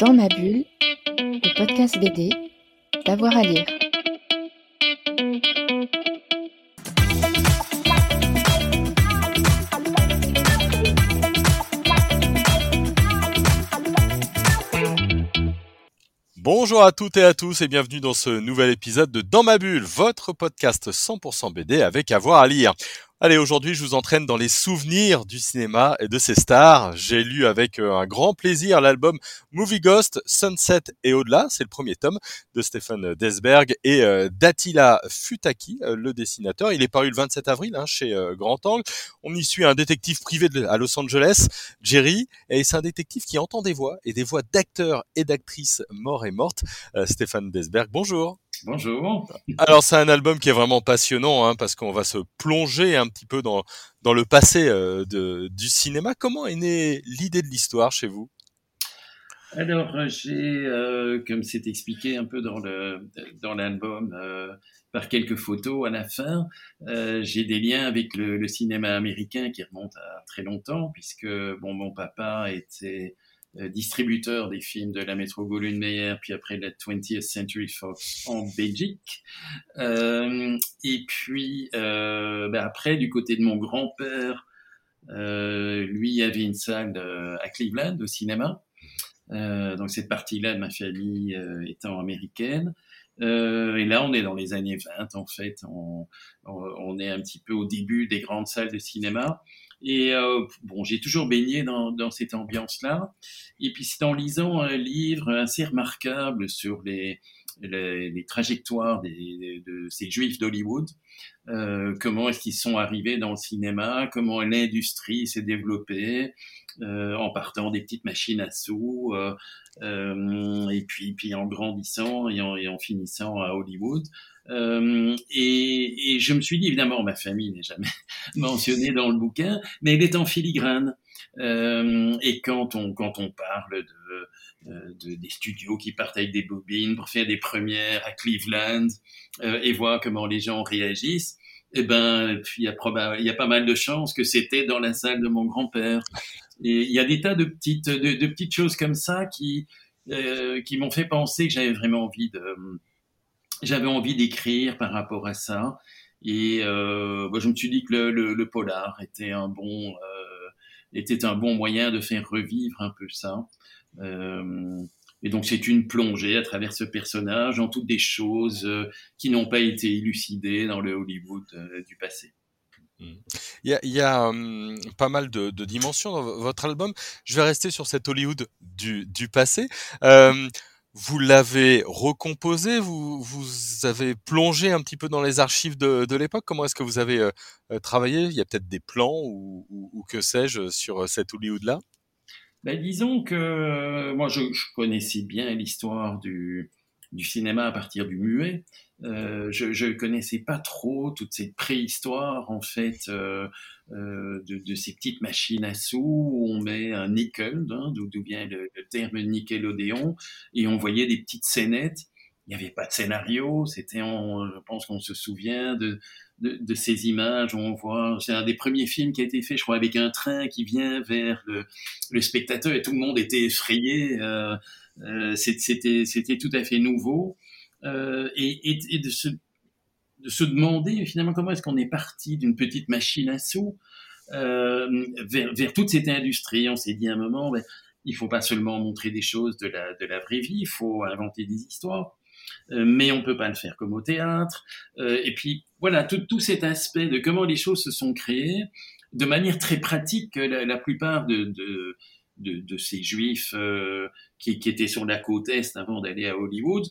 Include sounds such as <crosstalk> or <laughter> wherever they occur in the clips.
Dans ma bulle, le podcast BD, d'avoir à lire. Bonjour à toutes et à tous et bienvenue dans ce nouvel épisode de Dans ma bulle, votre podcast 100% BD avec avoir à lire. Allez, aujourd'hui, je vous entraîne dans les souvenirs du cinéma et de ses stars. J'ai lu avec euh, un grand plaisir l'album Movie Ghost, Sunset et au-delà. C'est le premier tome de Stephen Desberg et euh, d'Attila Futaki, euh, le dessinateur. Il est paru le 27 avril hein, chez Grand Angle. On y suit un détective privé à Los Angeles, Jerry, et c'est un détective qui entend des voix et des voix d'acteurs et d'actrices morts et mortes. Stéphane Desberg, bonjour. Bonjour. Alors c'est un album qui est vraiment passionnant hein, parce qu'on va se plonger un petit peu dans le passé euh, du cinéma. Comment est née l'idée de l'histoire chez vous? Alors j'ai, euh, comme c'est expliqué un peu dans l'album euh, par quelques photos à la fin, j'ai des liens avec le, cinéma américain qui remontent à très longtemps puisque bon mon papa était euh, distributeur des films de la Metro Goldwyn Mayer, puis après la 20th Century Fox en Belgique. Euh, et puis euh, ben après, du côté de mon grand-père, euh, lui avait une salle à Cleveland au cinéma. Euh, donc cette partie-là de ma famille étant américaine. et là, on est dans les années 20, en fait. On, on, est un petit peu au début des grandes salles de cinéma. Et euh, bon, j'ai toujours baigné dans, dans cette ambiance-là. Et puis c'est en lisant un livre assez remarquable sur les, les, les trajectoires des, de ces juifs d'Hollywood, euh, comment est-ce qu'ils sont arrivés dans le cinéma, comment l'industrie s'est développée, euh, en partant des petites machines à sous, euh, euh et puis, puis en grandissant et en, et en finissant à Hollywood. Euh, et, je me suis dit, évidemment, ma famille n'est jamais <laughs> mentionnée dans le bouquin, mais elle est en filigrane. Euh, et quand on, quand on parle euh, de, des studios qui partent avec des bobines pour faire des premières à Cleveland et voir comment les gens réagissent, eh ben, il y, a y a pas mal de chances que c'était dans la salle de mon grand-père. Il y a des tas de petites, de, petites choses comme ça qui, qui m'ont fait penser que j'avais vraiment envie de, j'avais envie d'écrire par rapport à ça. Et euh, bah, je me suis dit que le, le, le polar était un bon euh, était un bon moyen de faire revivre un peu ça. Euh, et donc c'est une plongée à travers ce personnage en toutes des choses euh, qui n'ont pas été élucidées dans le Hollywood euh, du passé. Il y a, il y a hum, pas mal de, de, dimensions dans votre album. Je vais rester sur cet Hollywood du, du passé. Euh, vous l'avez recomposé, vous, vous avez plongé un petit peu dans les archives de, de l'époque? Comment est-ce que vous avez euh, euh travaillé? Il y a peut-être des plans ou, ou, ou que sais-je sur euh, cet Hollywood-là? Ben, Disons que moi, je, je connaissais bien l'histoire du, du cinéma à partir du muet. Euh, je, je connaissais pas trop toute cette préhistoire en fait euh, euh, de, de, ces petites machines à sous où on met un nickel, hein, d'où vient le, le, terme nickelodeon, et on voyait des petites scénettes. Il n'y avait pas de scénario, c'était, je pense qu'on se souvient de, de, de, ces images où on voit, c'est un des premiers films qui a été fait, je crois, avec un train qui vient vers le, le spectateur et tout le monde était effrayé. Euh, euh, c'était tout à fait nouveau euh, et, de se de se demander finalement comment est-ce qu'on est parti d'une petite machine à sous euh, vers, vers toute cette industrie. On s'est dit à un moment, ben, il faut pas seulement montrer des choses de la, de la vraie vie, il faut inventer des histoires. Euh, mais on peut pas le faire comme au théâtre. Et puis voilà, tout, tout cet aspect de comment les choses se sont créées de manière très pratique. La, la plupart de, de, ces juifs qui, étaient sur la côte est avant d'aller à Hollywood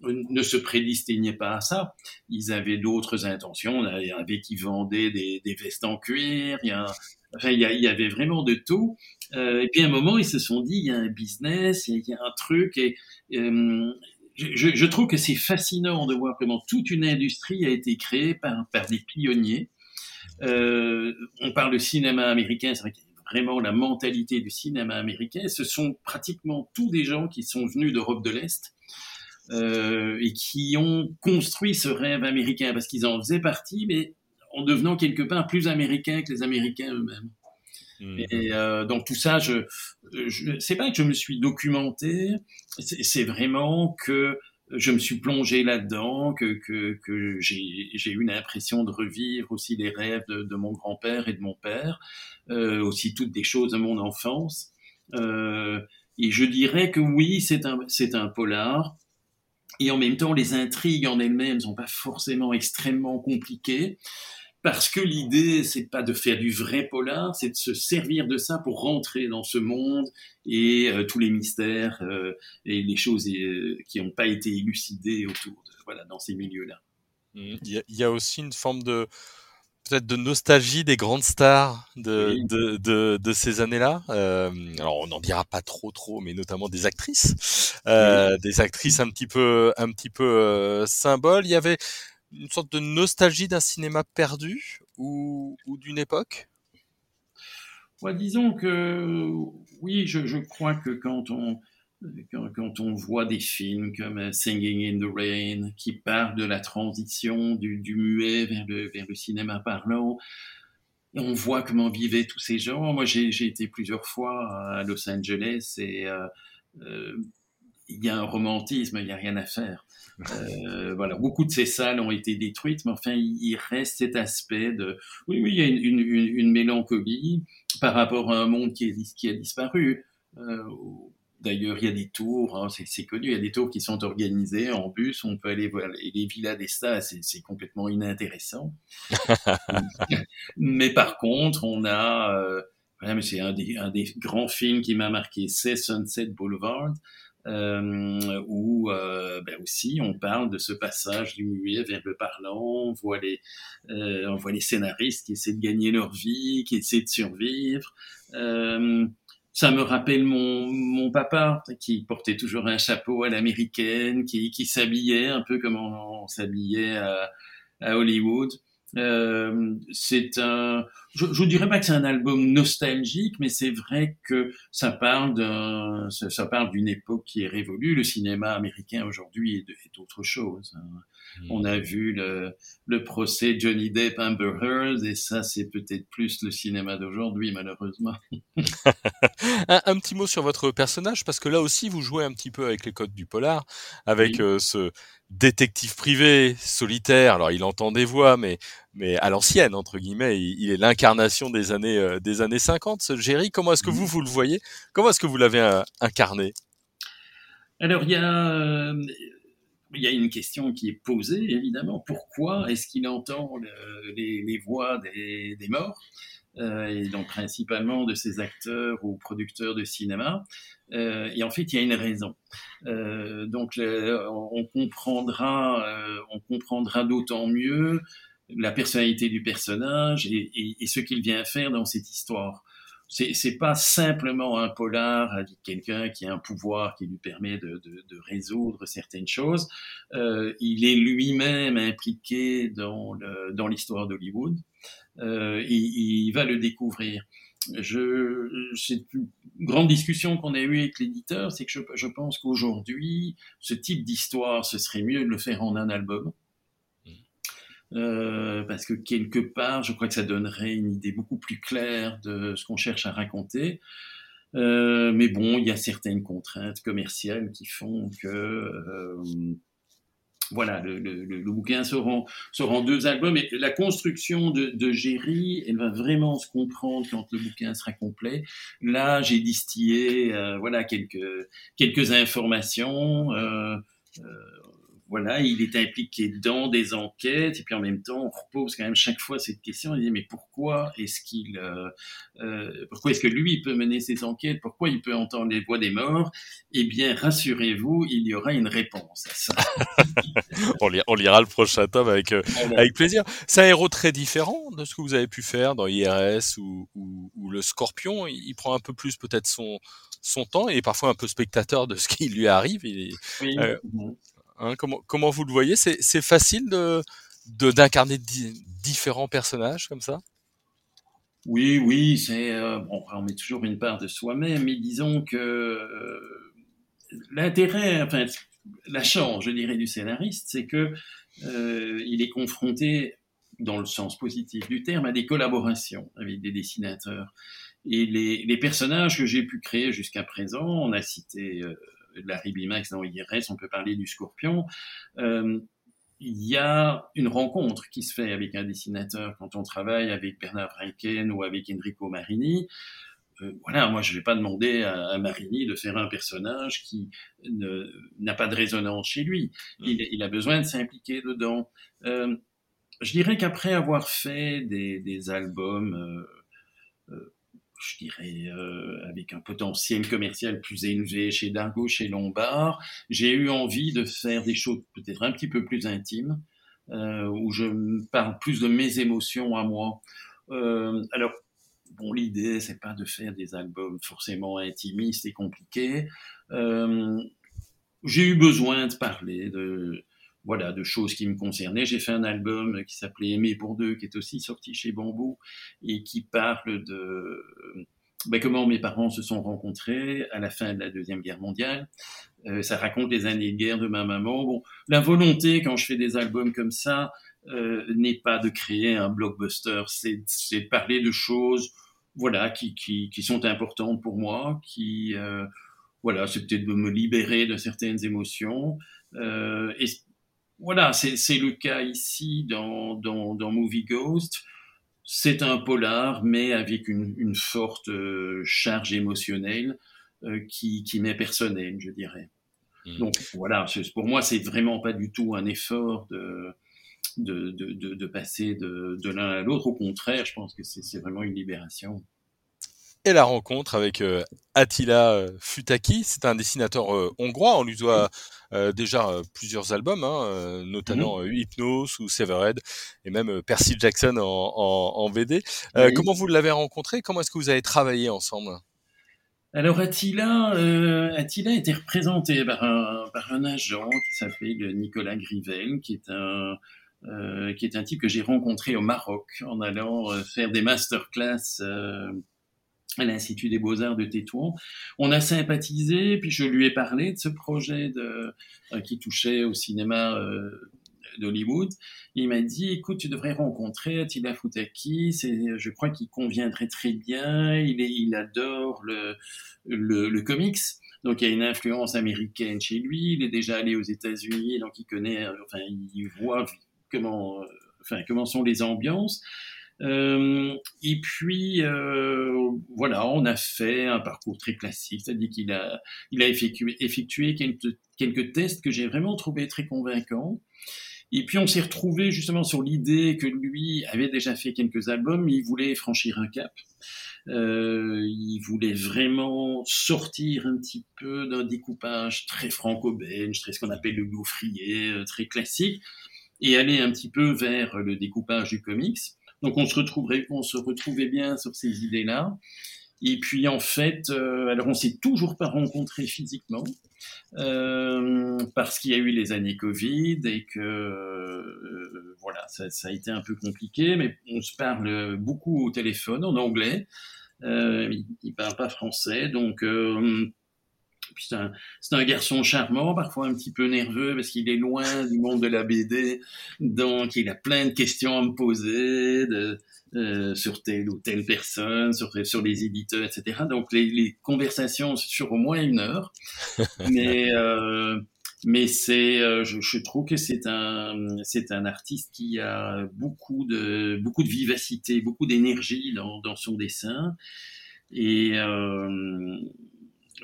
ne se prédestinaient pas à ça. Ils avaient d'autres intentions. Il y avait qui vendaient des, vestes en cuir. Il y, enfin, il, y avait vraiment de tout. Euh, et puis à un moment, ils se sont dit, il y a un business, il y a, un truc. Et euh, je, trouve que c'est fascinant de voir comment toute une industrie a été créée par, par des pionniers. Euh, on parle de cinéma américain, c'est vrai qu'il y a vraiment la mentalité du cinéma américain. Ce sont pratiquement tous des gens qui sont venus d'Europe de l'Est euh, et qui ont construit ce rêve américain parce qu'ils en faisaient partie, mais en devenant quelque part plus américains que les Américains eux-mêmes. Mmh. Et euh, donc tout ça, je, je c'est pas que je me suis documenté, c'est vraiment que je me suis plongé là-dedans, que, que, que j'ai eu une impression de revivre aussi les rêves de, de mon grand-père et de mon père, euh, aussi toutes des choses de mon enfance. Euh, et je dirais que oui, c'est un, c'est un polar. Et en même temps, les intrigues en elles-mêmes sont pas forcément extrêmement compliquées parce que l'idée, c'est pas de faire du vrai polar, c'est de se servir de ça pour rentrer dans ce monde et euh, tous les mystères euh, et les choses euh, qui n'ont pas été élucidées autour de voilà dans ces milieux-là. Il y, a aussi une forme de peut-être de nostalgie des grandes stars de, de, de, de, ces années-là. alors on n'en dira pas trop trop, mais notamment des actrices, des actrices un petit peu un petit peu symboles. Il y avait une sorte de nostalgie d'un cinéma perdu ou, ou d'une époque? Ouais, Disons que oui, je, je, crois que quand on, quand, on voit des films comme euh, Singing in the Rain qui parlent de la transition du, du muet vers le, vers le cinéma parlant, on voit comment vivaient tous ces gens. Moi, j'ai été plusieurs fois à Los Angeles et euh, euh, il y a un romantisme, il n'y a rien à faire. <laughs> Euh, voilà, beaucoup de ces salles ont été détruites, mais enfin, il reste cet aspect de, oui, oui, il y a une, une, une mélancolie par rapport à un monde qui, est, qui a disparu. Euh, D'ailleurs, il y a des tours, hein, c'est connu, il y a des tours qui sont organisés en bus, on peut aller voir les villas des c'est complètement inintéressant. <laughs> mais par contre, on a, euh, voilà, mais c'est un des, un des grands films qui m'a marqué, c'est Sunset Boulevard, euh, où euh, ben aussi on parle de ce passage du muet vers le parlant, on voit les, euh, on voit les scénaristes qui essaient de gagner leur vie, qui essaient de survivre. Ça me rappelle mon, mon papa qui portait toujours un chapeau à l'américaine, qui, qui s'habillait un peu comme on, s'habillait à, à Hollywood. Euh, c'est un, je, je dirais pas que c'est un album nostalgique, mais c'est vrai que ça parle d'un, ça, parle d'une époque qui est révolue. Le cinéma américain aujourd'hui est, est, autre chose. Hein. Hmm. On a vu le, le procès Johnny Depp Amber Heard et ça c'est peut-être plus le cinéma d'aujourd'hui malheureusement. <laughs> un, un, petit mot sur votre personnage parce que là aussi vous jouez un petit peu avec les codes du polar, avec oui. euh, ce détective privé solitaire. Alors il entend des voix, mais mais à l'ancienne entre guillemets, il, il est l'incarnation des années euh, des années 50. Ce Jerry, comment est-ce que vous vous le voyez? Comment est-ce que vous l'avez euh, incarné? Alors il y a euh, il y a une question qui est posée, évidemment. Pourquoi est-ce qu'il entend le, les, voix des, morts euh, et donc principalement de ces acteurs ou producteurs de cinéma euh, Et en fait, il y a une raison. Euh, donc, on comprendra, on comprendra d'autant mieux la personnalité du personnage et ce qu'il vient faire dans cette histoire c'est pas simplement un polar avec quelqu'un qui a un pouvoir qui lui permet de, de, de résoudre certaines choses. Euh, il est lui-même impliqué dans l'histoire dans d'Hollywood. Euh, et il va le découvrir. Je, c'est une grande discussion qu'on a eue avec l'éditeur, c'est que je, je pense qu'aujourd'hui, ce type d'histoire, ce serait mieux de le faire en un album. Euh, parce que quelque part, je crois que ça donnerait une idée beaucoup plus claire de ce qu'on cherche à raconter. Euh, mais bon, il y a certaines contraintes commerciales qui font que euh, voilà, le, bouquin sera en, sera en deux albums. Et la construction de, de Géry, elle va vraiment se comprendre quand le bouquin sera complet. Là, j'ai distillé voilà quelques quelques informations. Voilà, il est impliqué dans des enquêtes, et puis en même temps, on repose quand même chaque fois cette question, il dit, mais pourquoi est-ce qu'il, euh, euh, pourquoi est-ce que lui peut mener ces enquêtes, pourquoi il peut entendre les voix des morts? Eh bien, rassurez-vous, il y aura une réponse à ça. <laughs> on, lira, on, lira, le prochain tome avec, euh, voilà. avec plaisir. C'est un héros très différent de ce que vous avez pu faire dans IRS ou, ou, ou le Scorpion. Il, il prend un peu plus peut-être son, son temps et parfois un peu spectateur de ce qui lui arrive. Il est, oui. euh, Hein, comment, vous le voyez? C'est facile de d'incarner di différents personnages comme ça? Oui, oui, c'est euh, bon, on met toujours une part de soi-même, mais disons que euh, l'intérêt, enfin la chance, je dirais, du scénariste, c'est que euh, il est confronté, dans le sens positif du terme, à des collaborations avec des dessinateurs. Et les personnages que j'ai pu créer jusqu'à présent, on a cité euh, Larry Bimax dans IRS, on peut parler du Scorpion. Euh, il y a une rencontre qui se fait avec un dessinateur quand on travaille avec Bernard Rankin ou avec Enrico Marini. Euh, voilà, moi je vais pas demander à, à, Marini de faire un personnage qui n'a pas de résonance chez lui. Mm. Il, il a besoin de s'impliquer dedans. Euh, je dirais qu'après avoir fait des, des albums, je dirais euh, avec un potentiel commercial plus élevé chez Dargo, chez Lombard, j'ai eu envie de faire des choses peut-être un petit peu plus intimes, où je parle plus de mes émotions à moi. alors bon, l'idée, c'est pas de faire des albums forcément intimistes et compliqués. Euh, j'ai eu besoin de parler de, voilà, de choses qui me concernaient. J'ai fait un album qui s'appelait Aimer pour deux, qui est aussi sorti chez Bambou et qui parle de ben, comment mes parents se sont rencontrés à la fin de la Deuxième Guerre mondiale. Euh, ça raconte les années de guerre de ma maman. Bon, la volonté, quand je fais des albums comme ça, euh, n'est pas de créer un blockbuster, c'est parler de choses voilà, qui, qui, qui, sont importantes pour moi, qui, euh, voilà, c'est peut-être de me libérer de certaines émotions. Euh, voilà, c'est le cas ici dans, dans, dans Movie Ghost. C'est un polar, mais avec une, une forte euh, charge émotionnelle euh, qui, qui m'est personnelle, je dirais. Mmh. Donc voilà, pour moi, c'est vraiment pas du tout un effort de, de, de, de, passer de, de l'un à l'autre. Au contraire, je pense que c'est vraiment une libération. Et la rencontre avec euh, Attila euh, Futaki, c'est un dessinateur euh, hongrois. On lui doit euh, déjà plusieurs albums, hein, notamment mmh Hypnose ou Severed, et même Percy Jackson en, en, en VD. Oui. Comment vous l'avez rencontré? Comment est-ce que vous avez travaillé ensemble? Alors Attila, Attila était représenté par un, par un agent qui s'appelait Nicolas Grivel, qui est un, qui est un type que j'ai rencontré au Maroc en allant faire des masterclass à l'Institut des Beaux-Arts de Tétouan. On a sympathisé, puis je lui ai parlé de ce projet de, euh, qui touchait au cinéma euh, d'Hollywood. Il m'a dit, écoute, tu devrais rencontrer Attila Futaki, je crois qu'il conviendrait très bien, il, est, il adore le, le, le comics. Donc il y a une influence américaine chez lui. Il est déjà allé aux États-Unis, donc il connaît, enfin il voit comment, enfin, comment sont les ambiances. Euh, et puis euh, voilà, on a fait un parcours très classique, c'est-à-dire qu'il a, il a effectué, effectué quelques, tests que j'ai vraiment trouvé très convaincants. Et puis on s'est retrouvé justement sur l'idée que lui avait déjà fait quelques albums, il voulait franchir un cap. Euh, il voulait vraiment sortir un petit peu d'un découpage très franco-belge, très ce qu'on appelle le gaufrier, euh, très classique, et aller un petit peu vers le découpage du comics. Donc on se retrouverait, on se retrouvait bien sur ces idées-là. Et puis en fait, euh, alors on s'est toujours pas rencontrés physiquement euh, parce qu'il y a eu les années Covid et que euh, voilà, ça, ça, a été un peu compliqué. Mais on se parle beaucoup au téléphone en anglais. Euh, il, il parle pas français, donc euh, c'est un, un, garçon charmant, parfois un petit peu nerveux parce qu'il est loin du monde de la BD, donc il a plein de questions à me poser de, euh, sur telle ou telle personne, sur, sur les éditeurs, etc. Donc les, les conversations sur au moins une heure, <laughs> mais euh, mais c'est, euh, je, je, trouve que c'est un c'est un artiste qui a beaucoup de beaucoup de vivacité, beaucoup d'énergie dans, dans son dessin. Et euh,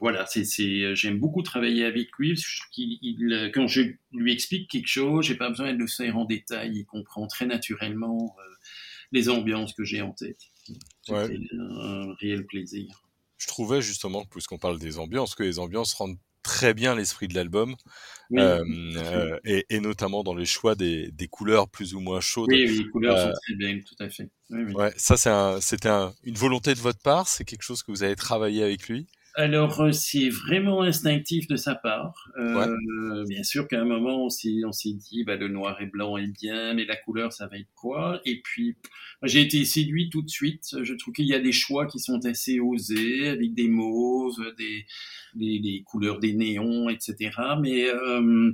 voilà, c'est, c'est, j'aime beaucoup travailler avec lui. il, quand je lui explique quelque chose, j'ai pas besoin de le faire en détail. Il comprend très naturellement euh, les ambiances que j'ai en tête. C'était ouais. un réel plaisir. Je trouvais justement, puisqu'on parle des ambiances, que les ambiances rendent très bien l'esprit de l'album, oui, euh, euh, et, et, notamment dans les choix des, des, couleurs plus ou moins chaudes. Oui, oui les couleurs sont très belles, tout à fait. Oui. Ouais, ça, c'est un, c'était un, une volonté de votre part, c'est quelque chose que vous avez travaillé avec lui? Alors, euh, c'est vraiment instinctif de sa part. Euh, ouais. Bien sûr qu'à un moment, on s'est, on s'est dit, bah, le noir et blanc est bien, mais la couleur, ça va être quoi? Et puis, j'ai été séduit tout de suite. Je trouve qu'il y a des choix qui sont assez osés, avec des mauves, des, des, des couleurs des néons, etc. Mais euh,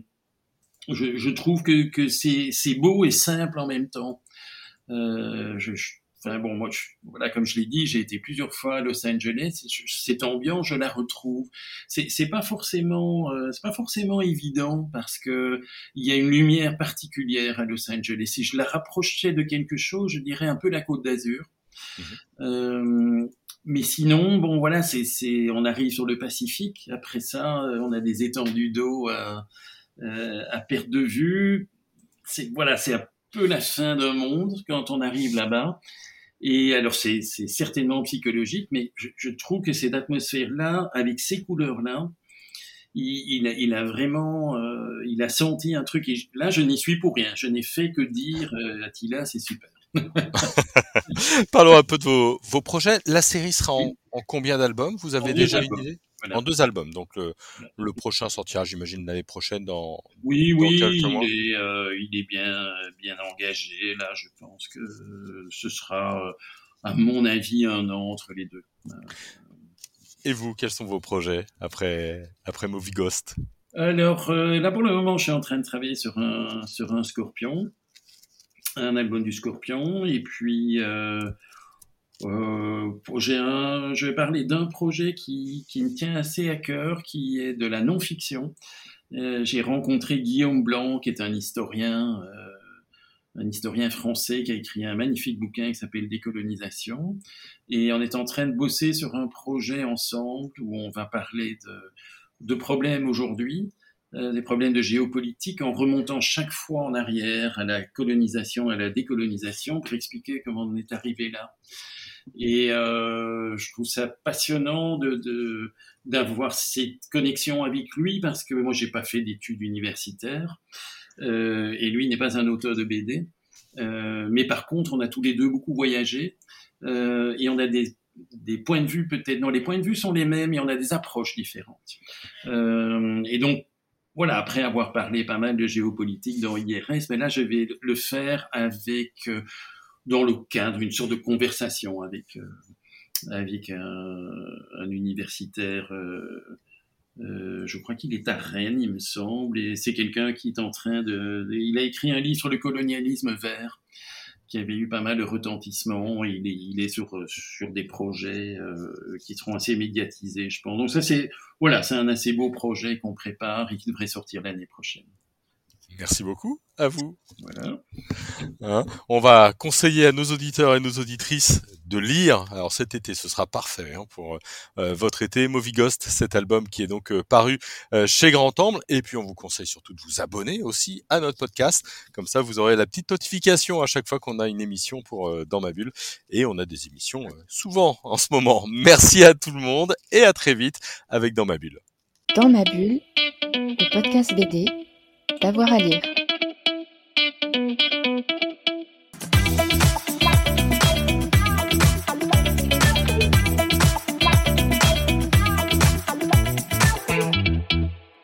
je, je, trouve que, que c'est, c'est beau et simple en même temps. Euh, je, je enfin bon, moi, voilà, comme je l'ai dit, j'ai été plusieurs fois à Los Angeles. Cette ambiance, je la retrouve. C'est, c'est pas forcément, euh, c'est pas forcément évident parce que il y a une lumière particulière à Los Angeles. Si je la rapprochais de quelque chose, je dirais un peu la Côte d'Azur. Mhm. Euh, mais sinon, bon, voilà, c'est, c'est, on arrive sur le Pacifique. Après ça, euh, on a des étendues d'eau à, euh, à perte de vue. C'est, voilà, c'est un peu la fin d'un monde quand on arrive là-bas. Et alors, c'est, certainement psychologique, mais je, je trouve que cette atmosphère-là, avec ces couleurs-là, il, il, a, il, a, vraiment, euh, il a senti un truc. Et là, je n'y suis pour rien. Je n'ai fait que dire, euh, Attila, c'est super. <laughs> Parlons un peu de vos, vos, projets. La série sera en, en combien d'albums? Vous avez déjà une idée? Voilà. En deux albums. Donc le, le prochain sortira, j'imagine, l'année prochaine dans. Oui, dans oui, il est, euh, il est bien, bien engagé. Là, je pense que ce sera, à mon avis, un an entre les deux. Et vous, quels sont vos projets après, après Movie Ghost? Alors, euh, là, pour le moment, je suis en train de travailler sur un, sur un scorpion un album du Scorpion. Et puis, euh, euh, un, je vais parler d'un projet qui, qui, me tient assez à cœur, qui est de la non-fiction. Euh, J'ai rencontré Guillaume Blanc, qui est un historien, euh, un historien français qui a écrit un magnifique bouquin qui s'appelle Décolonisation. Et on est en train de bosser sur un projet ensemble où on va parler de, de problèmes aujourd'hui euh, des problèmes de géopolitique en remontant chaque fois en arrière à la colonisation, à la décolonisation, pour expliquer comment on est arrivé là. Et euh, je trouve ça passionnant de d'avoir cette connexion avec lui parce que moi j'ai pas fait d'études universitaires euh, et lui n'est pas un auteur de BD. Euh, mais par contre, on a tous les deux beaucoup voyagé et on a des des points de vue peut-être non les points de vue sont les mêmes mais on a des approches différentes et donc voilà, après avoir parlé pas mal de géopolitique dans IRS, mais là je vais le faire avec, dans le cadre d'une sorte de conversation avec euh, avec un, un universitaire. Euh, euh, je crois qu'il est à Rennes, il me semble, et c'est quelqu'un qui est en train de. Il a écrit un livre sur le colonialisme vert qui avait eu pas mal de retentissement. Il est, il est sur, sur des projets euh, qui seront assez médiatisés, je pense. Donc ça, c'est voilà, c'est un assez beau projet qu'on prépare et qui devrait sortir l'année prochaine. Merci beaucoup à vous. Voilà. Hein on va conseiller à nos auditeurs et nos auditrices de lire. Alors cet été, ce sera parfait hein, pour euh, votre été. Movie Ghost, cet album qui est donc euh, paru euh, chez Grand Amble. Et puis on vous conseille surtout de vous abonner aussi à notre podcast. Comme ça, vous aurez la petite notification à chaque fois qu'on a une émission pour euh, Dans ma bulle. Et on a des émissions euh, souvent en ce moment. Merci à tout le monde et à très vite avec Dans ma bulle. Dans ma bulle, le podcast BD, d'avoir à lire.